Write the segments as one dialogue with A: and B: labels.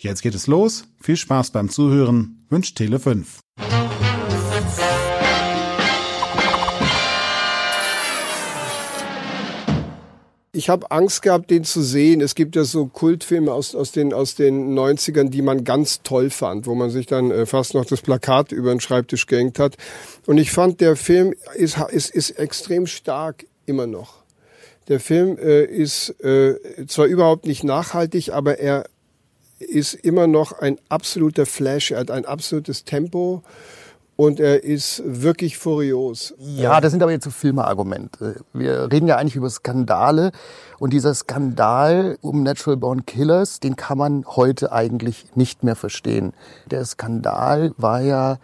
A: Jetzt geht es los. Viel Spaß beim Zuhören. Wünscht Tele5.
B: Ich habe Angst gehabt, den zu sehen. Es gibt ja so Kultfilme aus, aus, den, aus den 90ern, die man ganz toll fand, wo man sich dann äh, fast noch das Plakat über den Schreibtisch gehängt hat. Und ich fand, der Film ist, ist, ist extrem stark immer noch. Der Film äh, ist äh, zwar überhaupt nicht nachhaltig, aber er ist immer noch ein absoluter Flash. Er hat ein absolutes Tempo und er ist wirklich furios.
C: Ja, das sind aber jetzt so Filmeargumente. Wir reden ja eigentlich über Skandale und dieser Skandal um Natural Born Killers, den kann man heute eigentlich nicht mehr verstehen. Der Skandal war ja,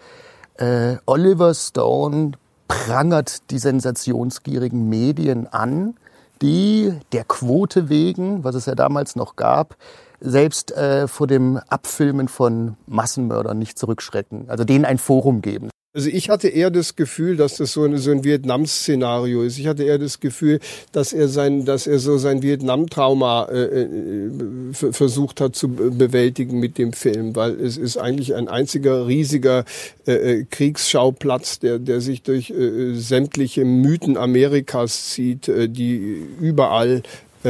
C: äh, Oliver Stone prangert die sensationsgierigen Medien an, die der Quote wegen, was es ja damals noch gab, selbst äh, vor dem Abfilmen von Massenmördern nicht zurückschrecken, also denen ein Forum geben.
B: Also ich hatte eher das Gefühl, dass das so ein, so ein Vietnam-Szenario ist. Ich hatte eher das Gefühl, dass er sein, dass er so sein Vietnam-Trauma äh, äh versucht hat zu bewältigen mit dem Film, weil es ist eigentlich ein einziger riesiger äh, äh, Kriegsschauplatz, der, der sich durch äh, sämtliche Mythen Amerikas zieht, äh, die überall äh,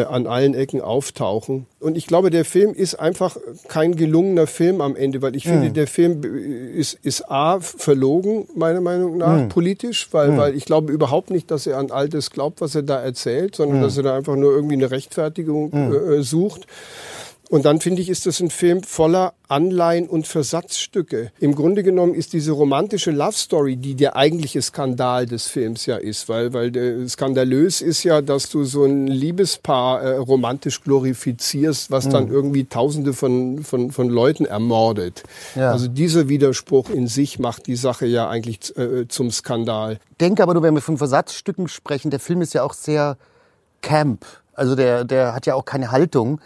B: an allen Ecken auftauchen. Und ich glaube, der Film ist einfach kein gelungener Film am Ende, weil ich finde, mhm. der Film ist, ist A, verlogen, meiner Meinung nach, mhm. politisch, weil, mhm. weil ich glaube überhaupt nicht, dass er an all das glaubt, was er da erzählt, sondern dass er da einfach nur irgendwie eine Rechtfertigung mhm. äh, sucht. Und dann finde ich, ist das ein Film voller Anleihen und Versatzstücke. Im Grunde genommen ist diese romantische Love Story, die der eigentliche Skandal des Films ja ist, weil, weil skandalös ist ja, dass du so ein Liebespaar äh, romantisch glorifizierst, was mhm. dann irgendwie Tausende von, von, von Leuten ermordet. Ja. Also dieser Widerspruch in sich macht die Sache ja eigentlich äh, zum Skandal.
C: Denke aber nur, wenn wir von Versatzstücken sprechen, der Film ist ja auch sehr camp. Also der, der hat ja auch keine Haltung.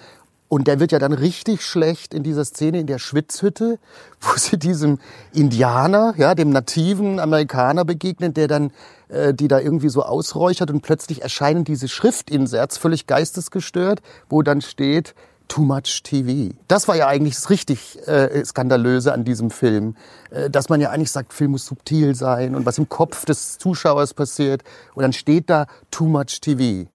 C: Und der wird ja dann richtig schlecht in dieser Szene in der Schwitzhütte, wo sie diesem Indianer, ja, dem nativen Amerikaner begegnen, der dann äh, die da irgendwie so ausräuchert und plötzlich erscheinen diese Schriftinserts völlig geistesgestört, wo dann steht Too much TV. Das war ja eigentlich das richtig äh, skandalöse an diesem Film, äh, dass man ja eigentlich sagt, Film muss subtil sein und was im Kopf des Zuschauers passiert und dann steht da Too much TV.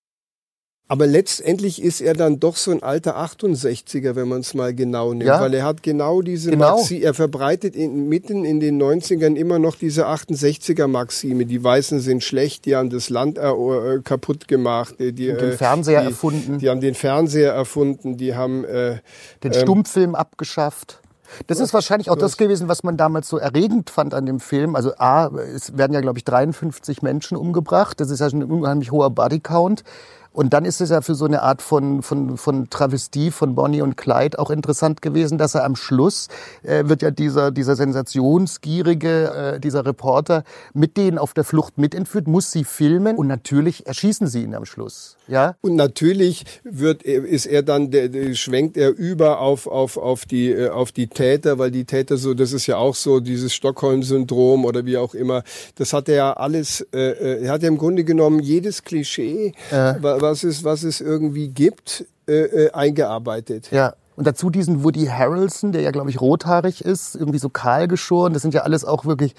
B: Aber letztendlich ist er dann doch so ein alter 68er, wenn man es mal genau nimmt. Ja? Weil er hat genau diese genau. Maxi, er verbreitet in, mitten in den 90ern immer noch diese 68er Maxime. Die Weißen sind schlecht, die haben das Land äh, äh kaputt gemacht. Die,
C: die, den Fernseher
B: die,
C: erfunden.
B: Die haben den Fernseher erfunden, die haben... Äh,
C: den ähm, Stummfilm abgeschafft. Das ist wahrscheinlich auch das gewesen, was man damals so erregend fand an dem Film. Also A, es werden ja, glaube ich, 53 Menschen umgebracht. Das ist ja schon ein unheimlich hoher Bodycount. Und dann ist es ja für so eine Art von, von, von Travestie von Bonnie und Clyde auch interessant gewesen, dass er am Schluss äh, wird ja dieser, dieser sensationsgierige, äh, dieser Reporter mit denen auf der Flucht mitentführt, muss sie filmen und natürlich erschießen sie ihn am Schluss. Ja?
B: Und natürlich wird, ist er dann, der, der schwenkt er über auf, auf, auf, die, äh, auf die Täter, weil die Täter so, das ist ja auch so dieses Stockholm-Syndrom oder wie auch immer, das hat er ja alles, äh, äh er hat ja im Grunde genommen jedes Klischee, äh. was, es, was es irgendwie gibt, äh, äh, eingearbeitet.
C: Ja. Und dazu diesen Woody Harrelson, der ja, glaube ich, rothaarig ist, irgendwie so kahl geschoren. Das sind ja alles auch wirklich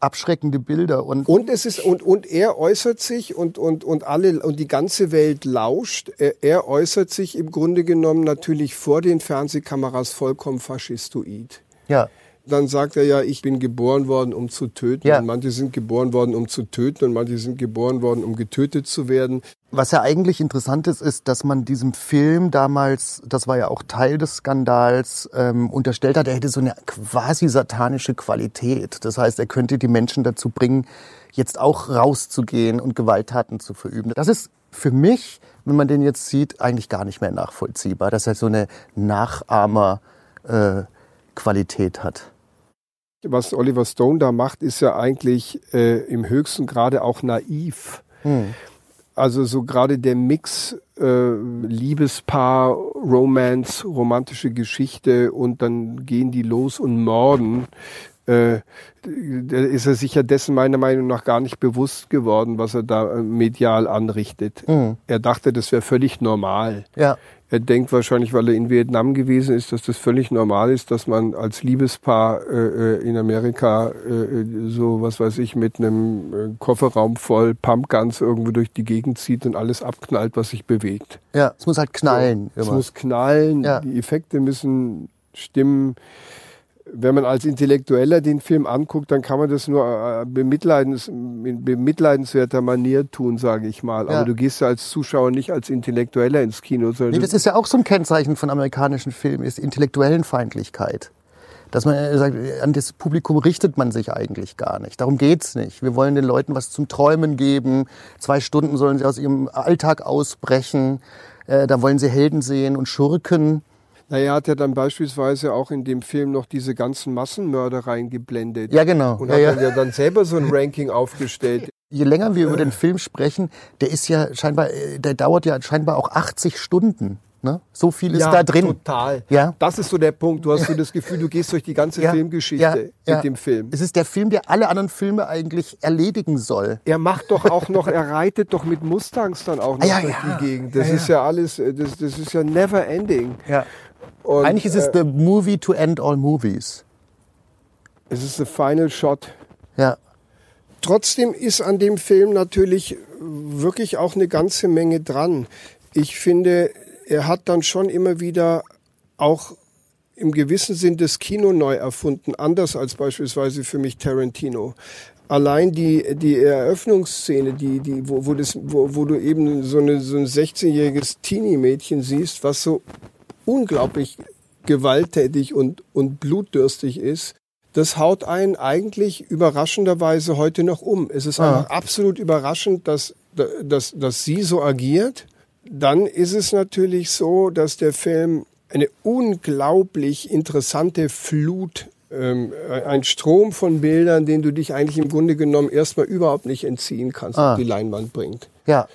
C: abschreckende Bilder
B: und und es ist und und er äußert sich und und und alle und die ganze Welt lauscht er, er äußert sich im Grunde genommen natürlich vor den Fernsehkameras vollkommen faschistoid
C: ja
B: dann sagt er ja, ich bin geboren worden, um zu töten. Ja. Und manche sind geboren worden, um zu töten und manche sind geboren worden, um getötet zu werden.
C: Was ja eigentlich interessant ist, ist, dass man diesem Film damals, das war ja auch Teil des Skandals, ähm, unterstellt hat, er hätte so eine quasi satanische Qualität. Das heißt, er könnte die Menschen dazu bringen, jetzt auch rauszugehen und Gewalttaten zu verüben. Das ist für mich, wenn man den jetzt sieht, eigentlich gar nicht mehr nachvollziehbar, dass er so eine Nachahmer-Qualität äh, hat.
B: Was Oliver Stone da macht, ist ja eigentlich äh, im höchsten Grade auch naiv. Hm. Also so gerade der Mix äh, Liebespaar, Romance, romantische Geschichte und dann gehen die los und morden. Äh, da ist er sicher dessen meiner Meinung nach gar nicht bewusst geworden, was er da äh, medial anrichtet. Mhm. Er dachte, das wäre völlig normal.
C: Ja.
B: Er denkt wahrscheinlich, weil er in Vietnam gewesen ist, dass das völlig normal ist, dass man als Liebespaar äh, äh in Amerika äh, so, was weiß ich, mit einem äh, Kofferraum voll Pumpguns irgendwo durch die Gegend zieht und alles abknallt, was sich bewegt.
C: Ja, es muss halt knallen.
B: Ja, es muss knallen, ja. die Effekte müssen stimmen wenn man als Intellektueller den Film anguckt, dann kann man das nur äh, bemitleidens, in bemitleidenswerter Manier tun, sage ich mal. Ja. Aber du gehst ja als Zuschauer nicht als Intellektueller ins Kino.
C: Nee, das ist ja auch so ein Kennzeichen von amerikanischen Filmen, ist Intellektuellenfeindlichkeit. Dass man äh, sagt, an das Publikum richtet man sich eigentlich gar nicht. Darum geht's nicht. Wir wollen den Leuten was zum Träumen geben. Zwei Stunden sollen sie aus ihrem Alltag ausbrechen. Äh, da wollen sie Helden sehen und Schurken.
B: Naja, hat ja dann beispielsweise auch in dem Film noch diese ganzen Massenmörder reingeblendet.
C: Ja, genau.
B: Und
C: ja,
B: hat
C: ja.
B: dann ja dann selber so ein Ranking aufgestellt.
C: Je länger wir über den Film sprechen, der ist ja scheinbar, äh, der dauert ja scheinbar auch 80 Stunden. Ne? So viel ist
B: ja,
C: da drin.
B: Total.
C: Ja.
B: Das ist so der Punkt. Du hast so das Gefühl, du gehst durch die ganze ja, Filmgeschichte mit dem Film.
C: Es ist der Film, der alle anderen Filme eigentlich erledigen soll.
B: Er macht doch auch noch, er reitet doch mit Mustangs dann auch noch
C: ja,
B: durch die Gegend. Das ist ja alles, äh, das, das ist ja never ending.
C: Ja. Und, Eigentlich ist es äh, the movie to end all movies.
B: Es ist the final shot.
C: Ja.
B: Trotzdem ist an dem Film natürlich wirklich auch eine ganze Menge dran. Ich finde, er hat dann schon immer wieder auch im gewissen Sinn das Kino neu erfunden, anders als beispielsweise für mich Tarantino. Allein die, die Eröffnungsszene, die, die, wo, wo, das, wo, wo du eben so, eine, so ein 16-jähriges Teenie-Mädchen siehst, was so unglaublich gewalttätig und, und blutdürstig ist, das haut einen eigentlich überraschenderweise heute noch um. Es ist ah. einfach absolut überraschend, dass, dass, dass sie so agiert. Dann ist es natürlich so, dass der Film eine unglaublich interessante Flut, ähm, ein Strom von Bildern, den du dich eigentlich im Grunde genommen erstmal überhaupt nicht entziehen kannst, ah. auf die Leinwand bringt.
C: Ja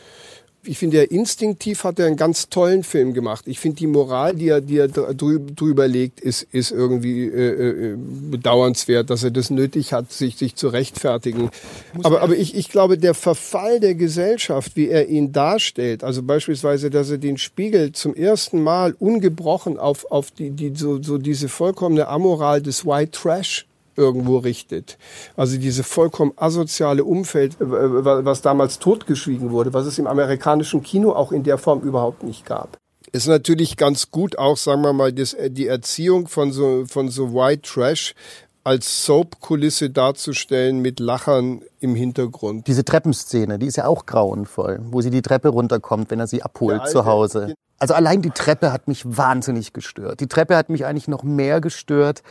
B: ich finde, er instinktiv hat er einen ganz tollen Film gemacht. Ich finde, die Moral, die er, die er drüber legt, ist, ist irgendwie äh, äh, bedauernswert, dass er das nötig hat, sich, sich zu rechtfertigen. aber, aber ich, ich glaube, der Verfall der Gesellschaft, wie er ihn darstellt, also beispielsweise, dass er den Spiegel zum ersten Mal ungebrochen auf, auf die, die, so, so diese vollkommene Amoral des White Trash irgendwo richtet. Also diese vollkommen asoziale Umfeld, äh, was damals totgeschwiegen wurde, was es im amerikanischen Kino auch in der Form überhaupt nicht gab. Ist natürlich ganz gut auch, sagen wir mal, das, äh, die Erziehung von so, von so White Trash als Soap-Kulisse darzustellen mit Lachern im Hintergrund.
C: Diese Treppenszene, die ist ja auch grauenvoll, wo sie die Treppe runterkommt, wenn er sie abholt zu Hause. Also allein die Treppe hat mich wahnsinnig gestört. Die Treppe hat mich eigentlich noch mehr gestört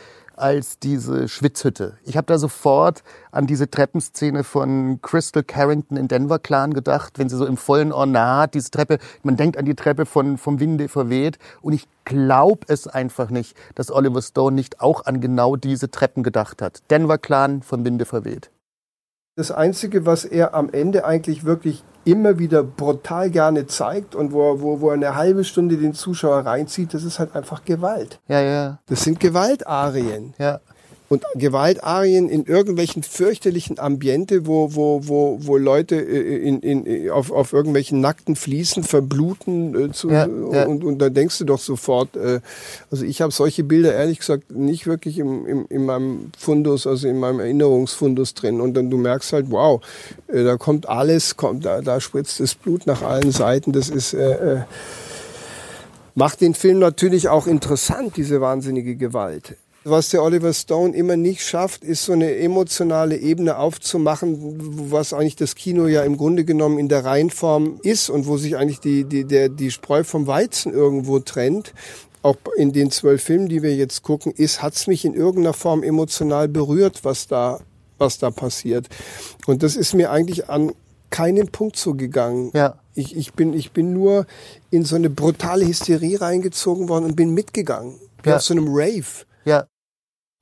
C: als diese Schwitzhütte. Ich habe da sofort an diese Treppenszene von Crystal Carrington in Denver Clan gedacht, wenn sie so im vollen Ornat diese Treppe, man denkt an die Treppe von, vom Winde verweht und ich glaube es einfach nicht, dass Oliver Stone nicht auch an genau diese Treppen gedacht hat. Denver Clan vom Winde verweht.
B: Das Einzige, was er am Ende eigentlich wirklich immer wieder brutal gerne zeigt und wo, wo, wo er eine halbe Stunde den Zuschauer reinzieht, das ist halt einfach Gewalt.
C: Ja, ja.
B: Das sind Gewaltarien.
C: Ja
B: und Gewaltarien in irgendwelchen fürchterlichen Ambiente, wo, wo, wo, wo Leute äh, in, in, auf, auf irgendwelchen nackten Fliesen verbluten. Äh, zu, ja, ja. Und, und da denkst du doch sofort, äh, also ich habe solche Bilder ehrlich gesagt nicht wirklich im, im, in meinem Fundus, also in meinem Erinnerungsfundus drin. Und dann du merkst halt, wow, äh, da kommt alles, kommt, da, da spritzt das Blut nach allen Seiten. Das ist... Äh, äh, macht den Film natürlich auch interessant, diese wahnsinnige Gewalt. Was der Oliver Stone immer nicht schafft, ist so eine emotionale Ebene aufzumachen, was eigentlich das Kino ja im Grunde genommen in der Reihenform ist und wo sich eigentlich die, die, der, die Spreu vom Weizen irgendwo trennt. Auch in den zwölf Filmen, die wir jetzt gucken, ist, hat's mich in irgendeiner Form emotional berührt, was da, was da passiert. Und das ist mir eigentlich an keinen Punkt so gegangen.
C: Ja.
B: Ich, ich, bin, ich bin nur in so eine brutale Hysterie reingezogen worden und bin mitgegangen. Wie ja. auf so einem Rave.
C: Ja.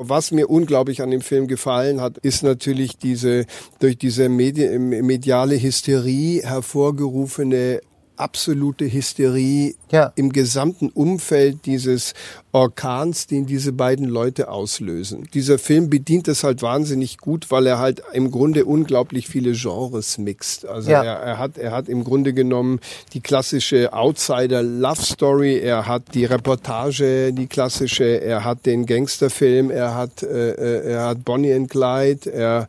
B: Was mir unglaublich an dem Film gefallen hat, ist natürlich diese durch diese Medi mediale Hysterie hervorgerufene absolute Hysterie
C: Ja.
B: im gesamten Umfeld dieses Orkans, den diese beiden Leute auslösen. Dieser Film bedient das halt wahnsinnig gut, weil er halt im Grunde unglaublich viele Genres mixt. Also
C: Ja.
B: er, er hat er hat im Grunde genommen die klassische Outsider Love Story, er hat die Reportage, die klassische, er hat den Gangsterfilm, er hat äh, äh, er hat Bonnie and Clyde, er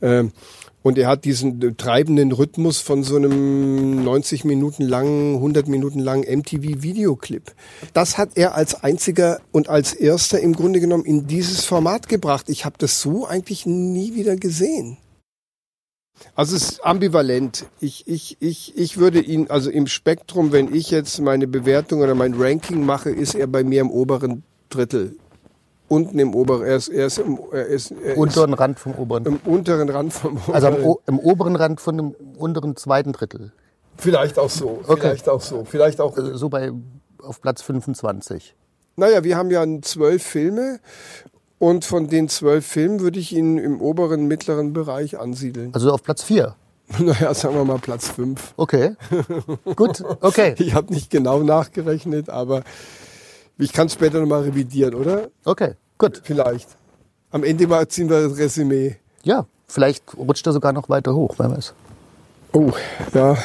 B: äh, und er hat diesen treibenden Rhythmus von so einem 90 Minuten langen, 100 Minuten langen MTV-Videoclip. Das hat er als einziger und als erster im Grunde genommen in dieses Format gebracht. Ich habe das so eigentlich nie wieder gesehen. Also es ist ambivalent. Ich, ich, ich, ich würde ihn, also im Spektrum, wenn ich jetzt meine Bewertung oder mein Ranking mache, ist er bei mir im oberen Drittel. Unten im oberen, er ist, er ist, im, er ist, er ist
C: Unteren Rand vom oberen.
B: im unteren Rand vom oberen.
C: Also am, im oberen Rand von dem unteren zweiten Drittel.
B: Vielleicht auch so, vielleicht auch so, vielleicht auch.
C: Also so bei auf Platz 25.
B: Naja, wir haben ja zwölf Filme und von den zwölf Filmen würde ich ihn im oberen, mittleren Bereich ansiedeln.
C: Also auf Platz 4.
B: Naja, sagen wir mal Platz fünf.
C: Okay. Gut, okay.
B: Ich habe nicht genau nachgerechnet, aber ich kann später nochmal revidieren, oder?
C: Okay, gut.
B: Vielleicht. Am Ende mal ziehen wir das Resümee.
C: Ja, vielleicht rutscht er sogar noch weiter hoch, wer weiß.
B: Oh, ja.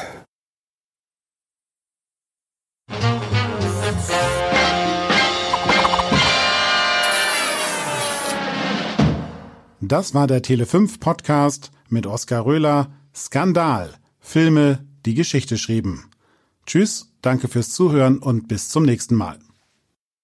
A: Das war der Tele5 Podcast mit Oskar Röhler. Skandal. Filme, die Geschichte schrieben. Tschüss, danke fürs Zuhören und bis zum nächsten Mal.